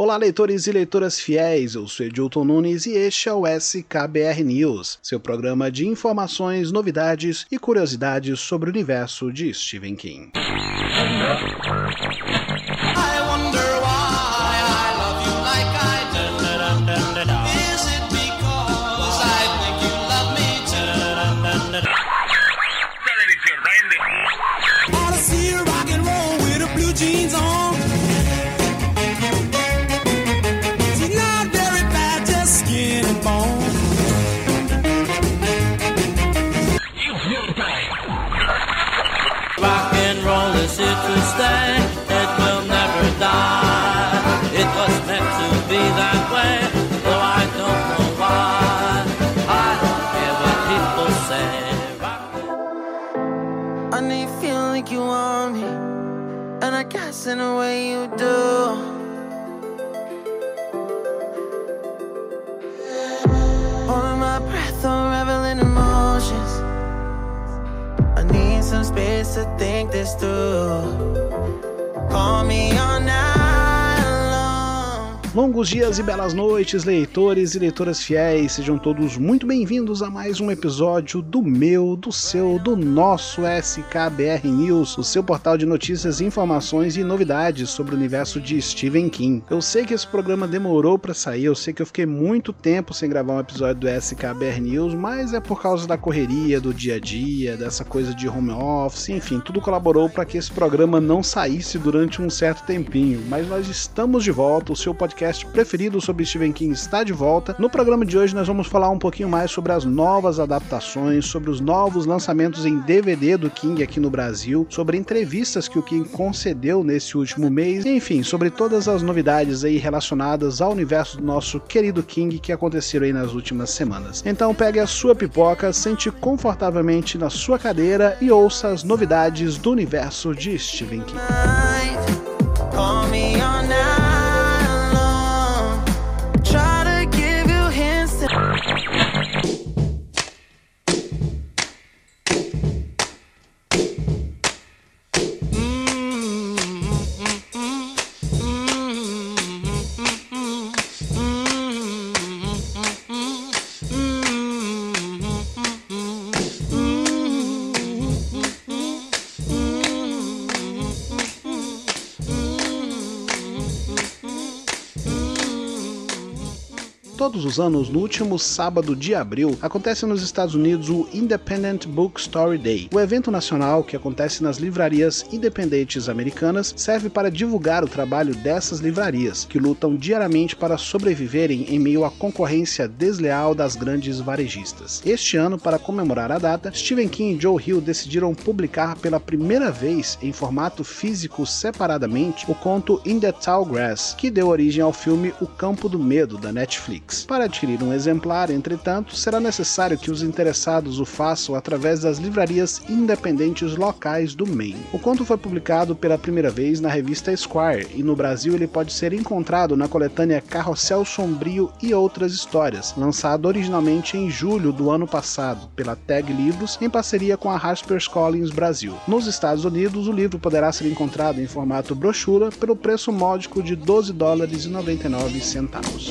Olá, leitores e leitoras fiéis, eu sou Edilton Nunes e este é o SKBR News, seu programa de informações, novidades e curiosidades sobre o universo de Stephen King. In the way you do. Holding my breath, unraveling emotions. I need some space to think this through. Call me on now. Longos dias e belas noites, leitores e leitoras fiéis, sejam todos muito bem-vindos a mais um episódio do meu, do seu, do nosso SKBR News, o seu portal de notícias, informações e novidades sobre o universo de Stephen King. Eu sei que esse programa demorou para sair, eu sei que eu fiquei muito tempo sem gravar um episódio do SKBR News, mas é por causa da correria do dia a dia, dessa coisa de home office, enfim, tudo colaborou para que esse programa não saísse durante um certo tempinho. Mas nós estamos de volta, o seu podcast podcast preferido sobre Stephen King está de volta. No programa de hoje nós vamos falar um pouquinho mais sobre as novas adaptações, sobre os novos lançamentos em DVD do King aqui no Brasil, sobre entrevistas que o King concedeu nesse último mês, enfim, sobre todas as novidades aí relacionadas ao universo do nosso querido King que aconteceram aí nas últimas semanas. Então pegue a sua pipoca, sente confortavelmente na sua cadeira e ouça as novidades do universo de Stephen King. Todos os anos, no último sábado de abril, acontece nos Estados Unidos o Independent Bookstore Day. O evento nacional, que acontece nas livrarias independentes americanas, serve para divulgar o trabalho dessas livrarias, que lutam diariamente para sobreviverem em meio à concorrência desleal das grandes varejistas. Este ano, para comemorar a data, Stephen King e Joe Hill decidiram publicar pela primeira vez em formato físico separadamente o conto In the Tall Grass, que deu origem ao filme O Campo do Medo da Netflix. Para adquirir um exemplar, entretanto, será necessário que os interessados o façam através das livrarias independentes locais do Maine. O conto foi publicado pela primeira vez na revista Esquire e no Brasil ele pode ser encontrado na coletânea Carrossel Sombrio e Outras Histórias, lançado originalmente em julho do ano passado pela Tag Livros em parceria com a HarperCollins Brasil. Nos Estados Unidos, o livro poderá ser encontrado em formato brochura pelo preço módico de 12 dólares e 99 centavos.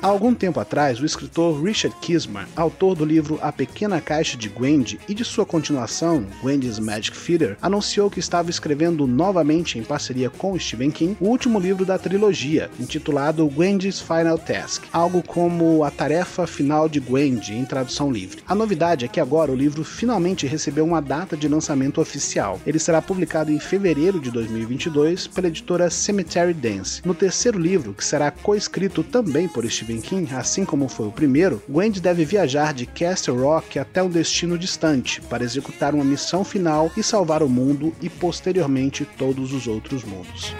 Há algum tempo atrás, o escritor Richard Kismar, autor do livro A Pequena Caixa de Gwendy e de sua continuação, Gwendy's Magic Feeder, anunciou que estava escrevendo novamente em parceria com Stephen King o último livro da trilogia, intitulado Gwendy's Final Task, algo como a tarefa final de Gwendy em tradução livre. A novidade é que agora o livro finalmente recebeu uma data de lançamento oficial. Ele será publicado em fevereiro de 2022 pela editora Cemetery Dance. No terceiro livro, que será coescrito também por Stephen Assim como foi o primeiro, Gwendy deve viajar de Castle Rock até um destino distante para executar uma missão final e salvar o mundo e posteriormente todos os outros mundos.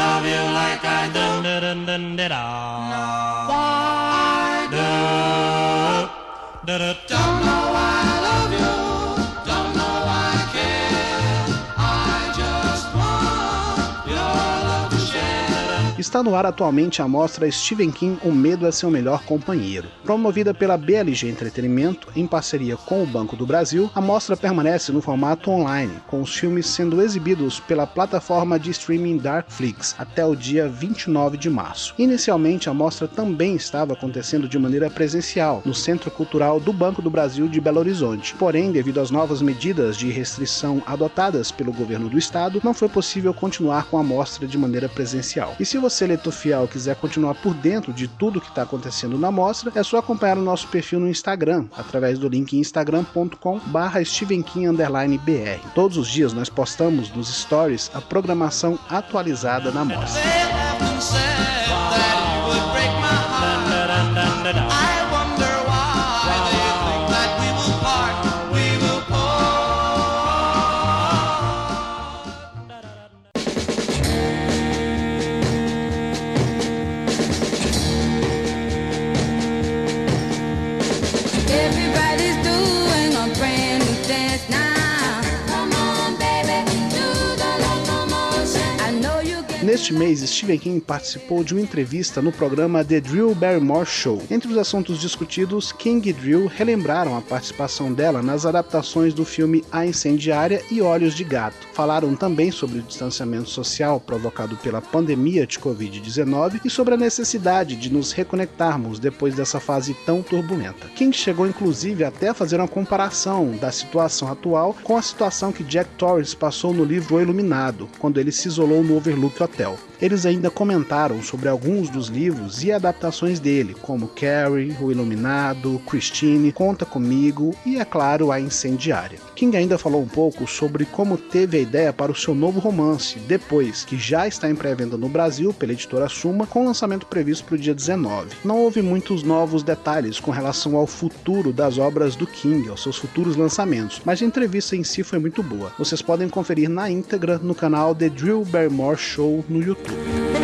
Love you like I do. Está no ar atualmente a mostra Stephen King O Medo é Seu Melhor Companheiro. Promovida pela BLG Entretenimento, em parceria com o Banco do Brasil, a mostra permanece no formato online, com os filmes sendo exibidos pela plataforma de streaming Darkflix até o dia 29 de março. Inicialmente, a mostra também estava acontecendo de maneira presencial, no Centro Cultural do Banco do Brasil de Belo Horizonte. Porém, devido às novas medidas de restrição adotadas pelo governo do estado, não foi possível continuar com a mostra de maneira presencial. E se você, leitor fiel, quiser continuar por dentro de tudo que está acontecendo na mostra, é só acompanhar o nosso perfil no Instagram, através do link instagram.com. Todos os dias nós postamos nos stories a programação atualizada na mostra. Neste mês, Stephen King participou de uma entrevista no programa The Drew Barrymore Show. Entre os assuntos discutidos, King e Drew relembraram a participação dela nas adaptações do filme A Incendiária e Olhos de Gato. Falaram também sobre o distanciamento social provocado pela pandemia de Covid-19 e sobre a necessidade de nos reconectarmos depois dessa fase tão turbulenta. King chegou inclusive até a fazer uma comparação da situação atual com a situação que Jack Torrance passou no livro O Iluminado, quando ele se isolou no Overlook Hotel. Ciao. Eles ainda comentaram sobre alguns dos livros e adaptações dele, como Carrie, O Iluminado, Christine, Conta Comigo e, é claro, A Incendiária. King ainda falou um pouco sobre como teve a ideia para o seu novo romance, depois que já está em pré-venda no Brasil pela editora Suma, com lançamento previsto para o dia 19. Não houve muitos novos detalhes com relação ao futuro das obras do King, aos seus futuros lançamentos, mas a entrevista em si foi muito boa. Vocês podem conferir na íntegra no canal The Drew Barrymore Show no YouTube. Thank you.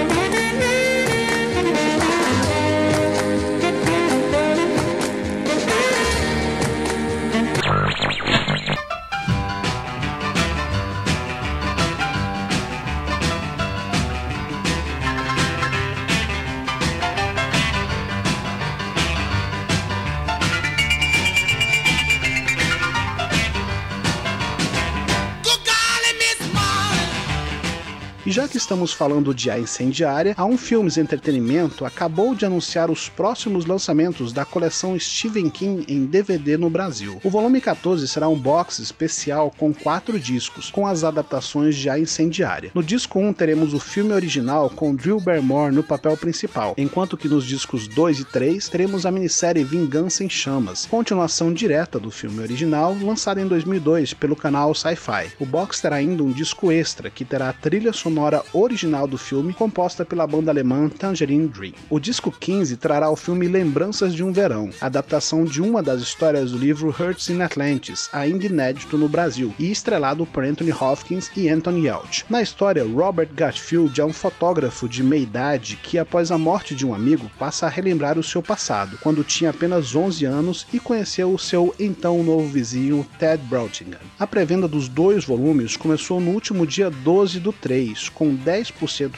Estamos falando de A Incendiária, a Um Filmes Entretenimento acabou de anunciar os próximos lançamentos da coleção Stephen King em DVD no Brasil. O volume 14 será um box especial com quatro discos, com as adaptações de A Incendiária. No disco 1 teremos o filme original com Drew Barrymore no papel principal, enquanto que nos discos 2 e 3 teremos a minissérie Vingança em Chamas, continuação direta do filme original, lançado em 2002 pelo canal Sci-Fi. O box terá ainda um disco extra que terá a trilha sonora do filme, composta pela banda alemã Tangerine Dream. O disco 15 trará o filme Lembranças de um Verão, adaptação de uma das histórias do livro Hurts in Atlantis, ainda inédito no Brasil, e estrelado por Anthony Hopkins e Anthony Yelchin. Na história, Robert Gatfield é um fotógrafo de meia-idade que, após a morte de um amigo, passa a relembrar o seu passado, quando tinha apenas 11 anos e conheceu o seu então novo vizinho Ted Broughtingham. A pré-venda dos dois volumes começou no último dia 12 do 3, com 10%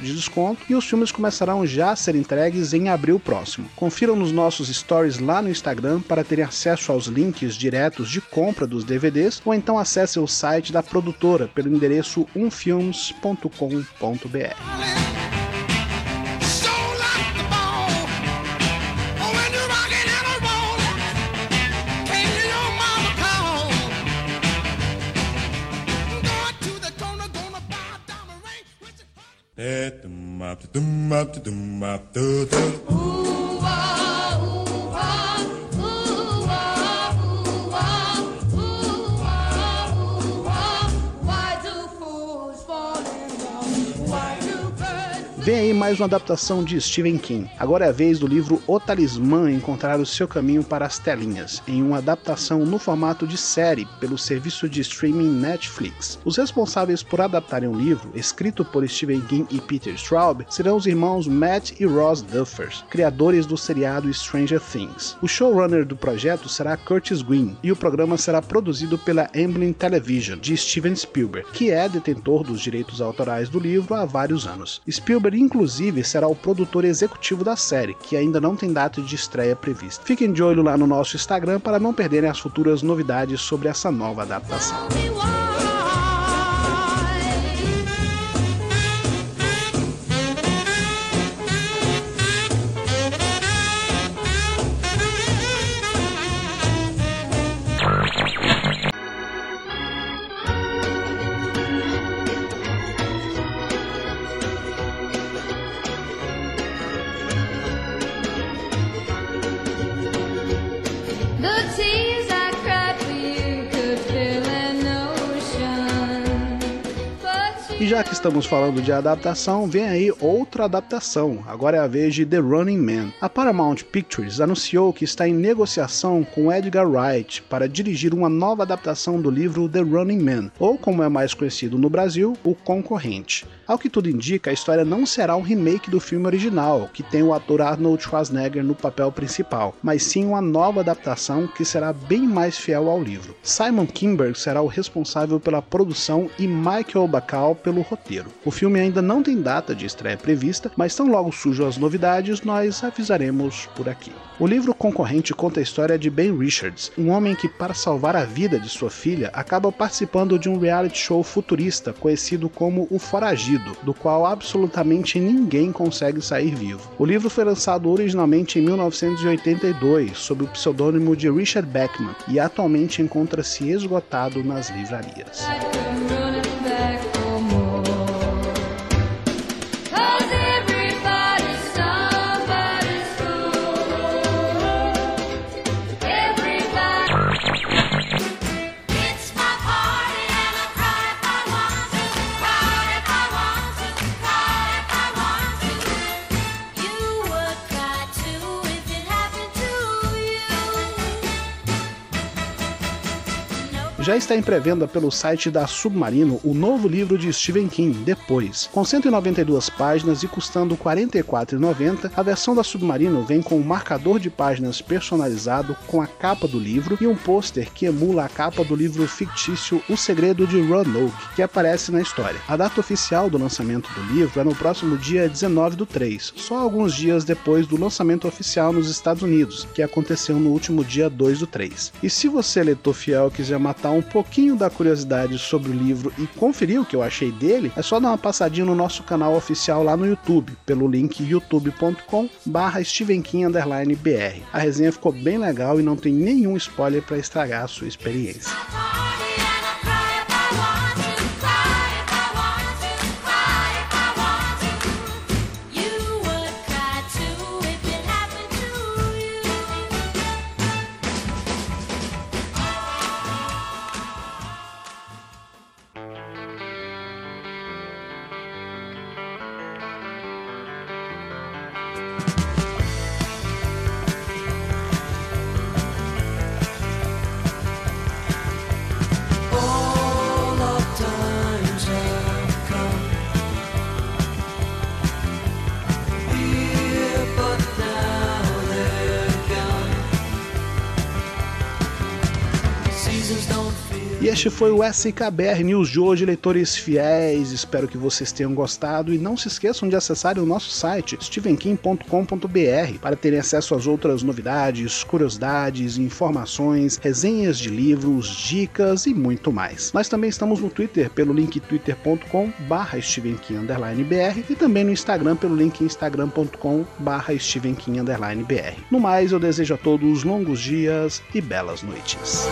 de desconto, e os filmes começarão já a ser entregues em abril próximo. Confiram nos nossos stories lá no Instagram para terem acesso aos links diretos de compra dos DVDs, ou então acesse o site da produtora pelo endereço umfilmes.com.br. Ooh, wow. Vem aí mais uma adaptação de Stephen King. Agora é a vez do livro O Talismã encontrar o seu caminho para as telinhas, em uma adaptação no formato de série pelo serviço de streaming Netflix. Os responsáveis por adaptarem o livro, escrito por Stephen King e Peter Straub, serão os irmãos Matt e Ross Duffers, criadores do seriado Stranger Things. O showrunner do projeto será Curtis Green e o programa será produzido pela Amblin Television, de Steven Spielberg, que é detentor dos direitos autorais do livro há vários anos. Spielberg, inclusive, será o produtor executivo da série, que ainda não tem data de estreia prevista. Fiquem de olho lá no nosso Instagram para não perderem as futuras novidades sobre essa nova adaptação. E já que estamos falando de adaptação, vem aí outra adaptação. Agora é a vez de The Running Man. A Paramount Pictures anunciou que está em negociação com Edgar Wright para dirigir uma nova adaptação do livro The Running Man, ou como é mais conhecido no Brasil, O Concorrente. Ao que tudo indica, a história não será um remake do filme original, que tem o ator Arnold Schwarzenegger no papel principal, mas sim uma nova adaptação que será bem mais fiel ao livro. Simon Kinberg será o responsável pela produção e Michael Bacall pelo roteiro. O filme ainda não tem data de estreia prevista, mas tão logo surjam as novidades, nós avisaremos por aqui. O livro concorrente conta a história de Ben Richards, um homem que, para salvar a vida de sua filha, acaba participando de um reality show futurista conhecido como O Foragido, do qual absolutamente ninguém consegue sair vivo. O livro foi lançado originalmente em 1982 sob o pseudônimo de Richard Beckman e atualmente encontra-se esgotado nas livrarias. Já está em pré-venda pelo site da Submarino o novo livro de Stephen King, Depois. Com 192 páginas e custando R$ 44,90, a versão da Submarino vem com um marcador de páginas personalizado com a capa do livro e um pôster que emula a capa do livro fictício O Segredo de Roanoke, que aparece na história. A data oficial do lançamento do livro é no próximo dia 19 do 3, só alguns dias depois do lançamento oficial nos Estados Unidos, que aconteceu no último dia 2 do 3. E se você, leitor fiel, quiser matar um pouquinho da curiosidade sobre o livro e conferir o que eu achei dele, é só dar uma passadinha no nosso canal oficial lá no YouTube, pelo link youtube.com barra. A resenha ficou bem legal e não tem nenhum spoiler para estragar a sua experiência. E este foi o SKBR News de hoje, leitores fiéis. Espero que vocês tenham gostado e não se esqueçam de acessarem o nosso site stevenkim.com.br para terem acesso às outras novidades, curiosidades, informações, resenhas de livros, dicas e muito mais. Nós também estamos no Twitter pelo link twitter.com/stevenkim_br e também no Instagram pelo link instagram.com/stevenkim_br. No mais, eu desejo a todos longos dias e belas noites.